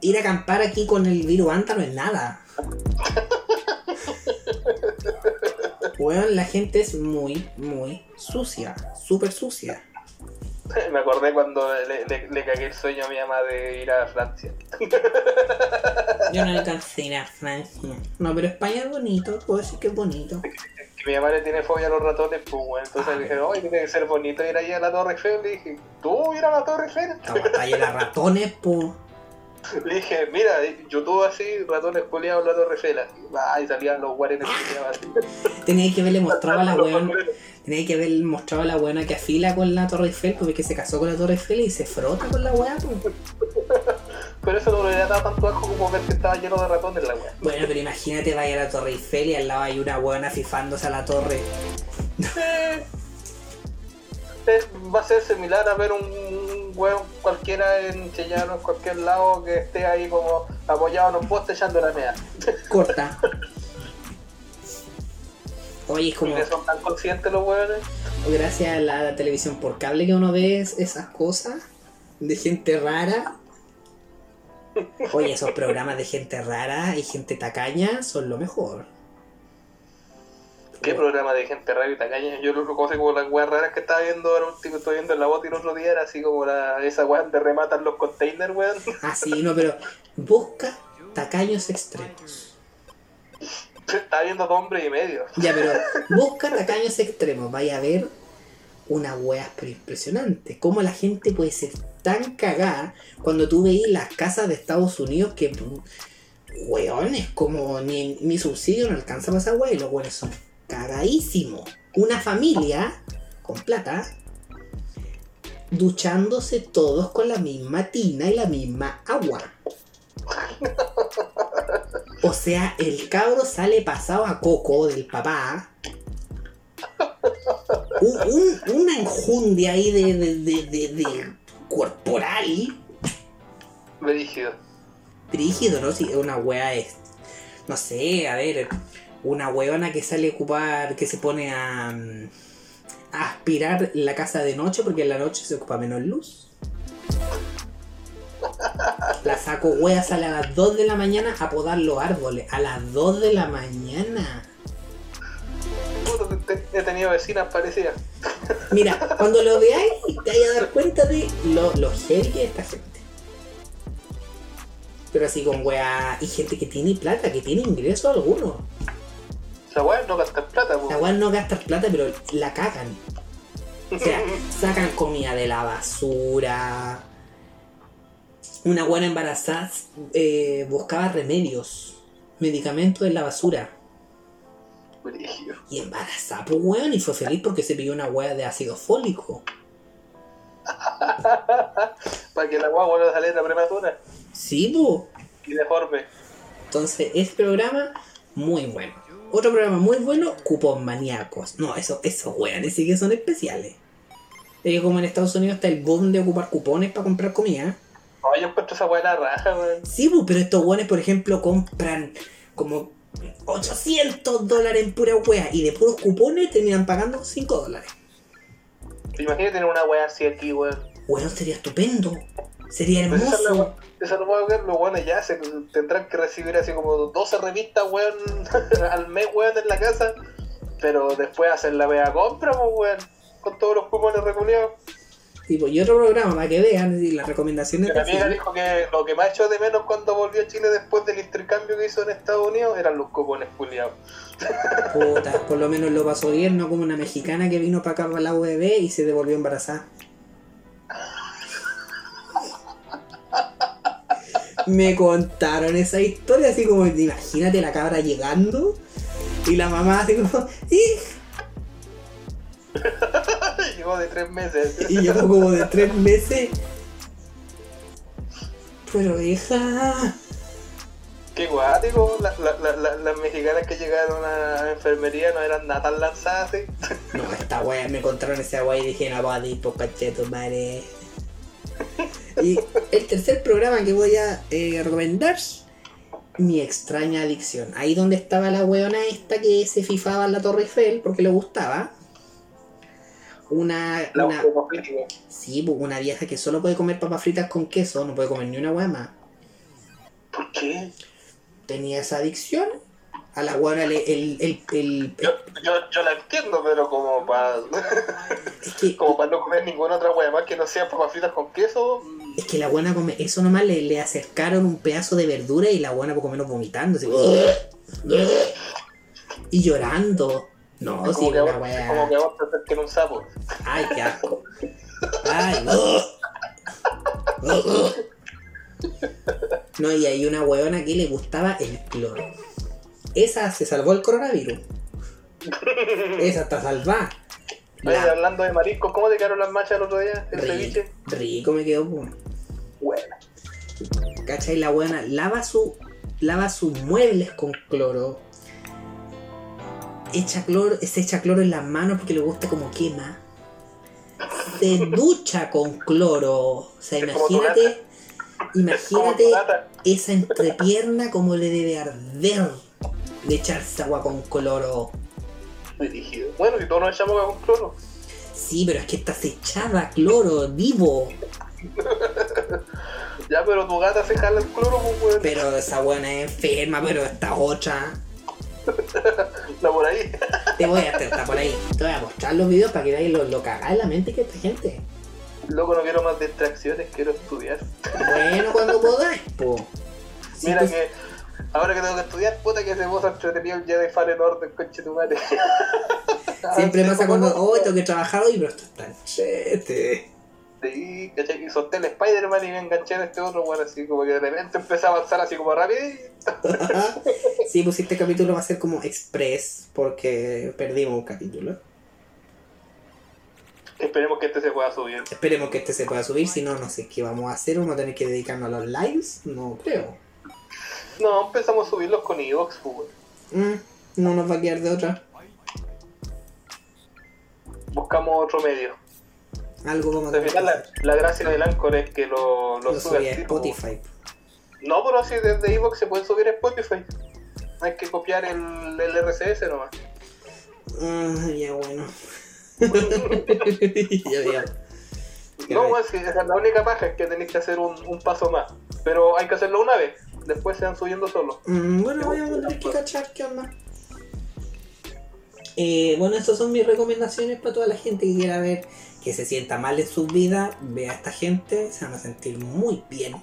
Ir a acampar aquí con el virus anta no es nada. Weón, la gente es muy, muy sucia. Súper sucia. Me acordé cuando le, le, le cagué el sueño a mi mamá de ir a Francia. Yo no alcancé a ir a Francia. No, pero España es bonito, puedo decir que es bonito. Que mi mamá le tiene fobia a los ratones, pues bueno. Entonces le dije, oye, tiene que ser bonito ir ahí a la Torre Eiffel. Le dije, ¿tú ir a la Torre Eiffel? Ir a ratones, po. Le dije, mira, YouTube así, ratones culiados en la Torre Eiffel. Así, va, y salían los guarenes culiados así. Tenía que haberle mostrado a la weón. Tenía que haber mostrado a la buena que afila con la Torre Eiffel, porque se casó con la Torre Eiffel y se frota con la weá. Pero eso no le dado tanto asco como ver que estaba lleno de ratones la weá. Bueno, pero imagínate vaya a la Torre Eiffel y al lado hay una buena fifándose a la torre. Eh, es- va a ser similar a ver un weón cualquiera en Chillano, en cualquier lado que esté ahí como apoyado en un poste echando la mea. Corta. Oye, es como son tan conscientes los weones. gracias a la televisión por cable que uno ve es- esas cosas de gente rara. Oye, esos programas de gente rara y gente tacaña son lo mejor. ¿Qué programa de gente rara y tacaña? Yo lo conozco como las weas raras que estaba viendo ahora último, estoy viendo en la bota y el otro día era así como la, esa wea donde rematan los containers, weón. Ah, sí, no, pero busca tacaños extremos. Estaba viendo dos hombres y medio. Ya, pero busca tacaños extremos. Vaya a ver una wea pero impresionante. Cómo la gente puede ser tan cagada cuando tú veis las casas de Estados Unidos que, weones, como ni, ni subsidio no alcanza para esa wea y los weones son cagadísimos. Una familia con plata duchándose todos con la misma tina y la misma agua. O sea, el cabro sale pasado a coco del papá. Un- un- una enjundia ahí de, de, de, corporal. Brígido. Brígido, ¿no? Si una wea es. No sé, a ver. Una weona que sale a ocupar. que se pone a. mm, a aspirar la casa de noche porque en la noche se ocupa menos luz. La saco wea, sale a las 2 de la mañana a podar los árboles. A las 2 de la mañana. He tenido vecinas parecidas. Mira, cuando lo veáis, te vais a dar cuenta de lo, lo heavy que es esta gente. Pero así con wea. Y gente que tiene plata, que tiene ingreso alguno. Wea no gastar plata, pues. La no gastan plata, pero la cagan. O sea, sacan comida de la basura. Una buena embarazada eh, buscaba remedios, medicamentos en la basura. Y embarazada, pues weón, y fue feliz porque se pidió una weá de ácido fólico. Para que la guagua no saliera prematura Sí, pues. y deforme. Entonces, este programa, muy bueno. Otro programa muy bueno, cupón maníacos. No, eso, esos weones sí que son especiales. Es que como en Estados Unidos está el boom de ocupar cupones para comprar comida. No, yo encuentro esa buena raja, weón. Sí, pues, pero estos buenos, por ejemplo, compran como 800 dólares en pura wea y de puros cupones terminan pagando 5 dólares. Imagínate tener una wea así aquí, weón. Bueno, sería estupendo. Sería Pues esa, es la hermoso. wea- esa no puedo ver, los weones ya se tendrán que recibir así como 12 revistas, weón, al mes, weón, en la casa. Pero después hacer la wea compra, pues, weón, con todos los cupones reculeados. Tipo, y otro programa para que vean y las recomendaciones de amiga dijo que lo que más echó de menos cuando volvió a Chile después del intercambio que hizo en Estados Unidos eran los cupones culiados. Puta, por lo menos lo pasó bien, no como una mexicana que vino para acá para la UEB y se devolvió embarazada. Me contaron esa historia así como, imagínate la cabra llegando y la mamá así como, "Ij", De tres meses. y llegó como de tres meses. Pero hija, Qué guático, la- la- la- la- las mexicanas que llegaron a la enfermería no eran nada tan lanzadas no, esta wea, me contaron esa wea y dije, no, po cacheto, madre. Y el tercer programa que voy a eh, recomendar, Mi extraña adicción. Ahí donde estaba la weona esta que se fifaba en la Torre Eiffel porque le gustaba. Una, La una, homofílica. sí, pues, una vieja que solo puede comer papas fritas con queso, no puede comer ni una wea más. ¿Por qué? Tenía esa adicción. A la weona le, el, el, el- Yo, yo, yo la entiendo, pero como para es que como para no comer ninguna otra wea más que no sea papas fritas con queso. mm, Es que la buena come, eso nomás le, le acercaron un pedazo de verdura y la buena por comerlo vomitando. así, y llorando. No, como, sí, que una a vos- wea. como que vos te acerquen un sapo. Ay, qué asco. Ay, no, y hay una weona que le gustaba el cloro. Esa se salvó el coronavirus. Esa está salvada. Oye, La- hablando de mariscos, ¿cómo te quedaron las machas el otro día? El rico, ceviche. rico me quedó. pues. Bueno. ¿Cachai? La buena lava su lava sus muebles con cloro. Echa cloro, se echa cloro en las manos porque le gusta como quema. Se ducha con cloro. O sea, Es imagínate, imagínate gata. esa entrepierna como le debe arder de echarse agua con cloro. Bueno, si todos nos echamos agua con cloro. Sí, pero es que esta se echaba cloro vivo. Ya, pero tu gata se jala el cloro, pues, weón. Pero esa buena es enferma, pero esta otra. La por ahí. Te voy a hacer, está por ahí. Te voy a mostrar los videos para que veáis lo, lo cagada en la mente que esta gente. Loco, no quiero más distracciones, quiero estudiar. Bueno, cuando podáis, po. Mira pues, que ahora que tengo que estudiar, puta que se posa entretenido el Jedi Fallen Order, coche tu madre. Siempre pasa ¿cómo cuando, oh, tengo que trabajar hoy, pero esto es tan chete. Sí, ¿cachai? Y solté el Spider-Man y me enganché en este otro, bueno, así como que de repente empecé a avanzar así como rápido. sí, pues este capítulo va a ser como express, porque perdimos un capítulo. Esperemos que este se pueda subir. Esperemos que este se pueda subir, si no, no sé qué vamos a hacer. ¿Vamos a tener que dedicarnos a los lives? No creo. No, empezamos a subirlos con Evox, weón. Mm, no nos va a quedar de otra. Buscamos otro medio. Algo vamos a final, la, hacer. la gracia del Anchor es que lo, lo, Lo sube subí a pues. Spotify. No, pero así desde Evox se puede subir a Spotify. Hay que copiar el, el RCS nomás. Ah, ya bueno. ya. Qué No, re- bueno, sí, esa es la única paja, es que tenéis que hacer un, un paso más. Pero hay que hacerlo una vez, después se van subiendo solos. Mm, bueno, voy a tener que cachar qué onda. Eh, bueno, estas son mis recomendaciones para toda la gente que quiera ver que se sienta mal en su vida. Vea a esta gente, se van a sentir muy bien.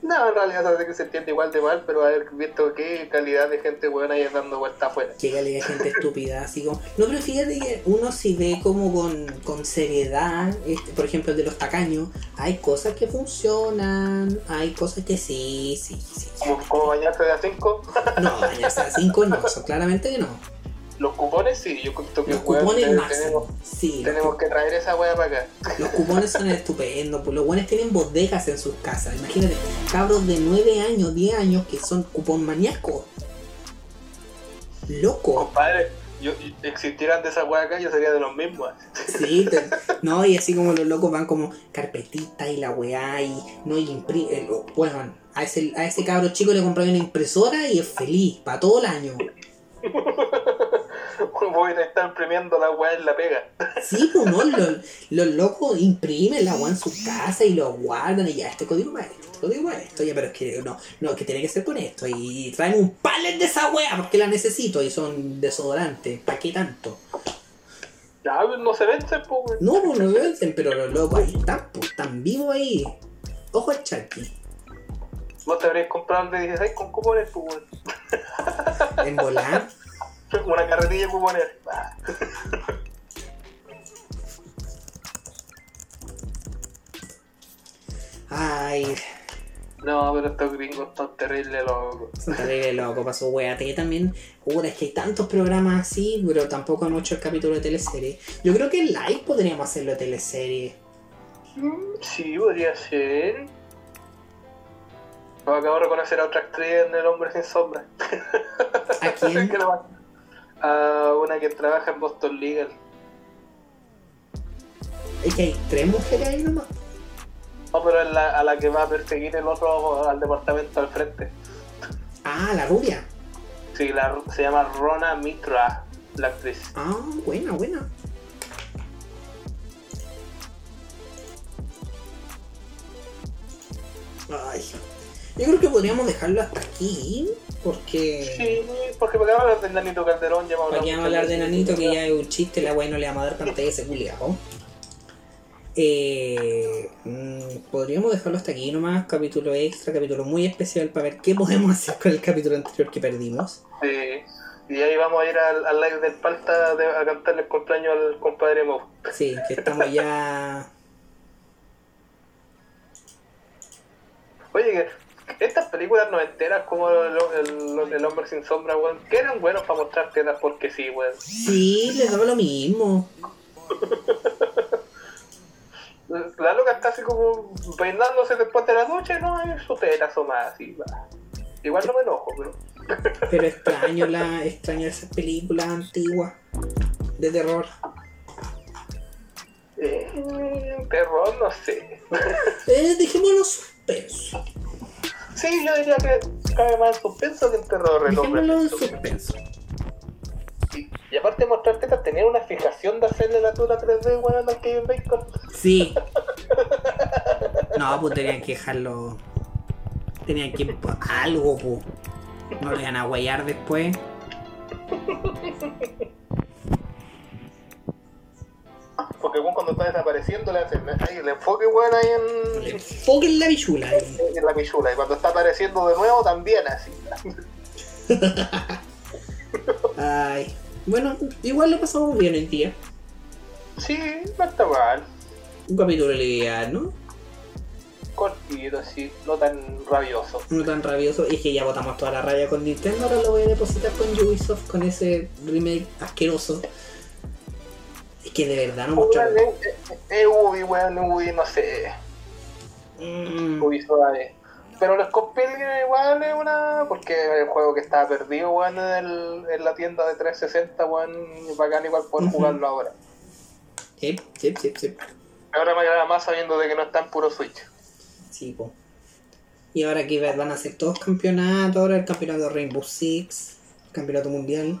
No, en realidad sabe que se entiende igual de mal, pero haber visto qué calidad de gente buena hay dando vuelta afuera. Que calidad de gente estúpida, así como. No, pero fíjate que uno si ve como con, con seriedad, este, por ejemplo, el de los tacaños, hay cosas que funcionan, hay cosas que sí, sí, sí. Como, como bañarse de a 5, No, ya sea 5 no, eso claramente que no. Los cupones sí, yo creo que Los weón, cupones te- máximo. tenemos, Sí, tenemos que traer esa wea para acá. Los cupones son estupendos, pues los buenos tienen bodegas en sus casas. Imagínate, cabros de 9 años, 10 años que son cupón maníacos. Loco. Compadre, yo, existieran de esa weá acá, yo sería de los mismos. Sí, te- no, y así como los locos van como carpetita y la weá y no y imprime. Bueno, a ese, a ese cabro chico le compré una impresora y es feliz, para todo el año. Voy a estar imprimiendo la weá en la pega. Sí, pues no, los, los locos imprimen la weá en su casa y lo guardan y ya, este código para esto, este código para esto, ya, pero es que no, no, que tiene que ser con esto. Y traen un pallet de esa weá porque la necesito y son desodorantes, ¿para qué tanto? Ya, no se vence, pues. No, pues no se vencen, pero los locos ahí están, pues, están vivos ahí. Ojo al charqui. Vos te habrías comprado el de 16 con cupones, pues, weón. En volar. Una carretilla de cupones. Ah. Ay, No, pero estos gringos están terribles, loco. son terrible loco, pasó weate que también. Puta, es que hay tantos programas así, pero tampoco hay muchos capítulos de teleserie. Yo creo que en live podríamos hacerlo de teleserie. Mm, Sí, podría ser. Acabo de reconocer a otra actriz en El Hombre Sin Sombra. ¿A quién? A una que trabaja en Boston Legal. Es que hay tres mujeres ahí nomás. No, pero es la, a la que va a perseguir el otro al departamento al frente. Ah, la rubia. Sí, la, se llama Rona Mitra, la actriz. Ah, buena, buena. Ay, yo creo que podríamos dejarlo hasta aquí, porque... Sí, porque para qué hablar de Nanito Calderón ya vamos a muchas hablar de. Nanito, que ya es un chiste, la weá no le vamos a dar pantalla ese culiao. Eh, mm, podríamos dejarlo hasta aquí nomás, capítulo extra, capítulo muy especial para ver qué podemos hacer con el capítulo anterior que perdimos. Sí. Y ahí vamos a ir al, al live del Palta de- a cantarle el cumpleaños al compadre Mo. Sí, que estamos ya... Oye, que estas películas noventeras como el, el- el Hombre Sin Sombra, weón, que eran buenos para mostrar tetas porque sí, weón. Sí, les daba lo mismo. La loca está así como peinándose después de la noche, no, es su teta más así, va. Igual no me enojo, pero... Pero extraño la extraño esas películas antiguas de terror. Eh, terror, no sé. Eh, dejémoslo suspenso. Sí, yo diría que cabe más en suspenso que terror el hombre. Dejémoslo en suspenso. Y, y aparte de mostrar tetas, tenía una fijación de hacerle la tura 3D, weón, al Kevin Bacon. Sí. No, pues tenían que dejarlo. Tenían que algo, pues. No lo iban a guayar después. Porque weón, cuando está desapareciendo le hacen ahí el enfoque, weón, ahí en, enfoquen la bichula ahí. en la pichula. Y cuando está apareciendo de nuevo, también así. Ay. Bueno, igual lo pasamos bien el día. Sí, no está mal. Un capítulo liviano, Cortito, así, no tan rabioso. no tan rabioso. Es que ya botamos toda la rabia con Nintendo, ahora lo voy a depositar con Ubisoft con ese remake asqueroso. Es que de verdad no mostraron. Es es Ubi, weón, Ubi, no sé. Mm, Ubi suave. Pero los Pilgrim igual es una. Porque el juego que estaba perdido, weón, en, el- en la tienda de 360, weón, bacán igual poder jugarlo ahora. sí, sí, sí, sí. Ahora me agrada más sabiendo de que no está en puro Switch. Sí, po. Y ahora que van a hacer todos campeonatos, ahora el campeonato de Rainbow Six, campeonato mundial.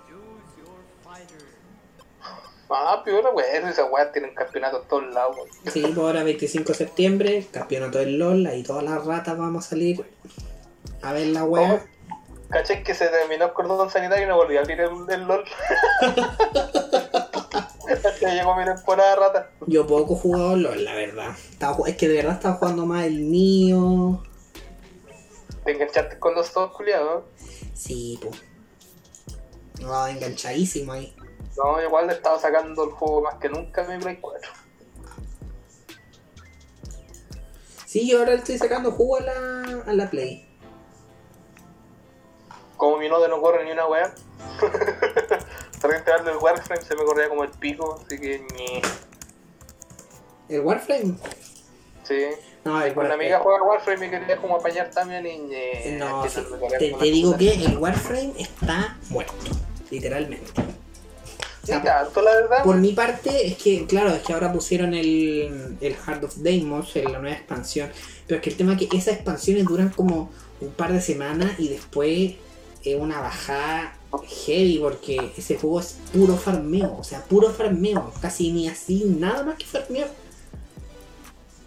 Ah, peor, weón, esas weas tienen campeonatos en todos lados. Sí, pues ahora 25 de septiembre, campeonato del LOL, ahí todas las ratas vamos a salir a ver la wea. ¿Cachai que se terminó el cordón sanitario y no volví a abrir el, el LOL? Hasta llegó mi temporada rata. Yo poco he jugado LOL, la verdad. Estaba es que de verdad estaba jugando más el mío. Te enganchaste con los dos culiados. Sí, pues. No, enganchadísimo ahí. No, igual le estaba sacando el juego más que nunca a mi Play 4. Sí, yo ahora le estoy sacando jugo a la, a la Play. Como mi node no corre ni una wea. Traté de darle el Warframe, se me corría como el pico, así que ni. ¿El Warframe? Sí. No, el una amiga juega Warframe y quería como apañar también y No, sí. te, te digo que el Warframe está muerto, literalmente. Sí, tanto, la verdad. Por mi parte, es que, claro, es que ahora pusieron el, el Heart of Deimos en la nueva expansión. Pero es que el tema es que esas expansiones duran como un par de semanas y después es una bajada heavy porque ese juego es puro farmeo. O sea, puro farmeo. Casi ni así, nada más que farmeo.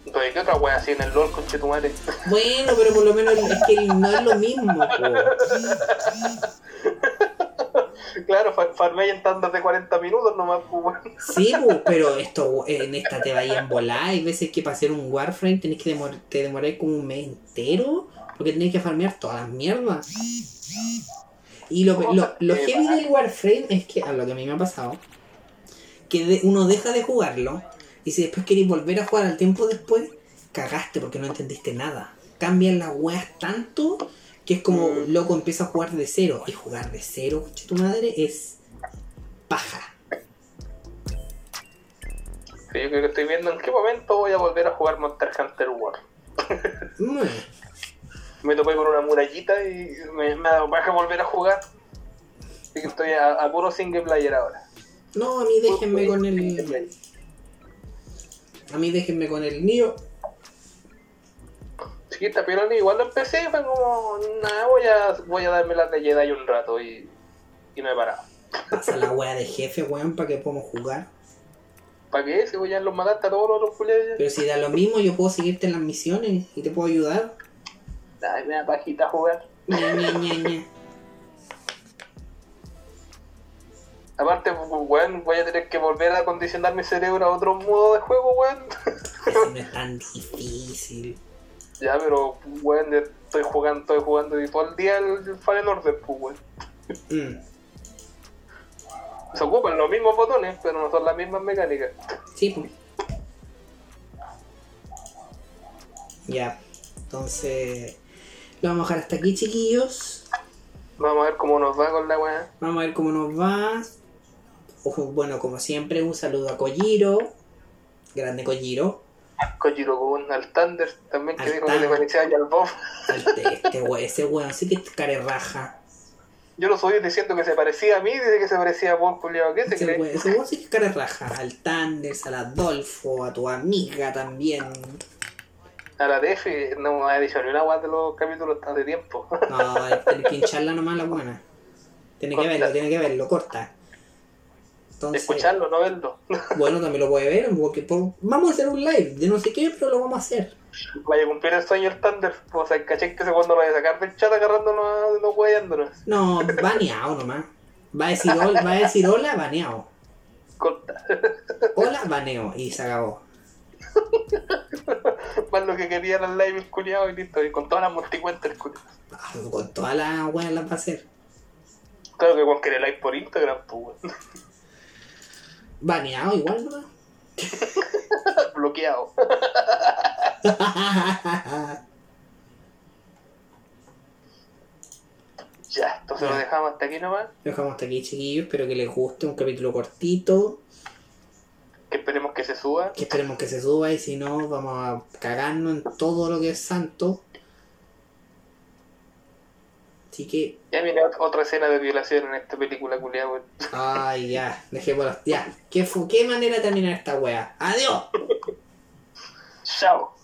Entonces, ¿qué otra wea así en el LOL con Chetumare? Bueno, pero por lo menos es que no es lo mismo. po. claro, fa- farmé en tandas de 40 minutos nomás, pues. Sí, pero esto en esta te vaya en volar. Hay veces que para hacer un Warframe tenés que demor te demorar como un mes entero. Porque tenés que farmear todas las mierdas. Y lo, lo, lo heavy del Warframe es que, a lo que a mí me ha pasado, que de- uno deja de jugarlo y si después queréis volver a jugar al tiempo después, cagaste porque no entendiste nada. Cambian las weas tanto que es como, Mm. loco, empieza a jugar de cero. Y jugar de cero, coche tu madre, es paja. Sí, yo creo que estoy viendo en qué momento voy a volver a jugar Monster Hunter World. Mm. Me topé con una murallita y me, me ha dado baja volver a jugar. Así que estoy a, a puro single player ahora. No, a mí déjenme con el. A mí déjenme con el Nio. Chiquita, pero ni igual lo empecé, fue como, nada, voy a, voy a darme las de Jedi un rato y, y no he parado. Pasa la wea de jefe, weón, para que podamos jugar. ¿Para qué? Si voy a los mataste a todos los otros culiados. Pero si da lo mismo, yo puedo seguirte en las misiones y te puedo ayudar. Ay, me da pajita jugar. Ña, ña, ña, ña. Aparte, weón, voy a tener que volver a acondicionar mi cerebro a otro modo de juego, weón. Eso no es tan difícil. Ya, pero, weón, estoy jugando, estoy jugando y todo el día el, el Fallen Order, pues, weón. Mm. Se ocupan los mismos botones, pero no son las mismas mecánicas. Sí, pues. Ya. Entonces. Lo vamos a dejar hasta aquí, chiquillos. Vamos a ver cómo nos va con la weá. Vamos a ver cómo nos va. Ojo, bueno, como siempre, un saludo a Kojiro. Grande Kojiro. Kojiro Gun, al Thunder también, que Al dijo que le Thunder. parecía al Bob. Este, este we- ese weón sí que es care raja. Yo lo subí diciendo que se parecía a mí, dice que se parecía a Bob, culiao. ¿Qué se Ese cree? weón, ese weón sí que es care raja. Al Tanders, al Adolfo, a tu amiga también. A la DF no me ha dicho ni una weá de los capítulos hace tiempo. No, tenés que hincharla nomás la buena. Tiene que verlo, tiene que verlo, corta. Entonces, Escucharlo, no verlo. bueno, también lo puede ver, porque por- vamos a hacer un live de no sé qué, pero lo vamos a hacer. Vaya a cumplir el sueño el Thunder. O sea, caché que se cuando lo vaya a sacar del chat agarrándonos, no hueándonos. No, baneado nomás. Va a decir hola, va a decir hola, baneado. Corta. Hola, baneo, y se acabó. Más lo que querían al live el culiao y listo. Y con todas las multicuentas el. Ah, Con todas las weas las va a hacer. Claro que con live por Instagram, pues. Baneado igual, ¿no? Bloqueado. Ya, entonces Ya. lo dejamos hasta aquí nomás. Lo dejamos hasta aquí, chiquillos. Espero que les guste. Un capítulo cortito. Que esperemos que se suba. Que esperemos que se suba. Y si no, vamos a cagarnos en todo lo que es santo. Así que, Ya viene ot- otra escena de violación en esta película, culiao. weón. ay, ya. Dejémoslo. Ya. ¿Qué, fu- ¿Qué manera de terminar esta wea? ¡Adiós! Chao.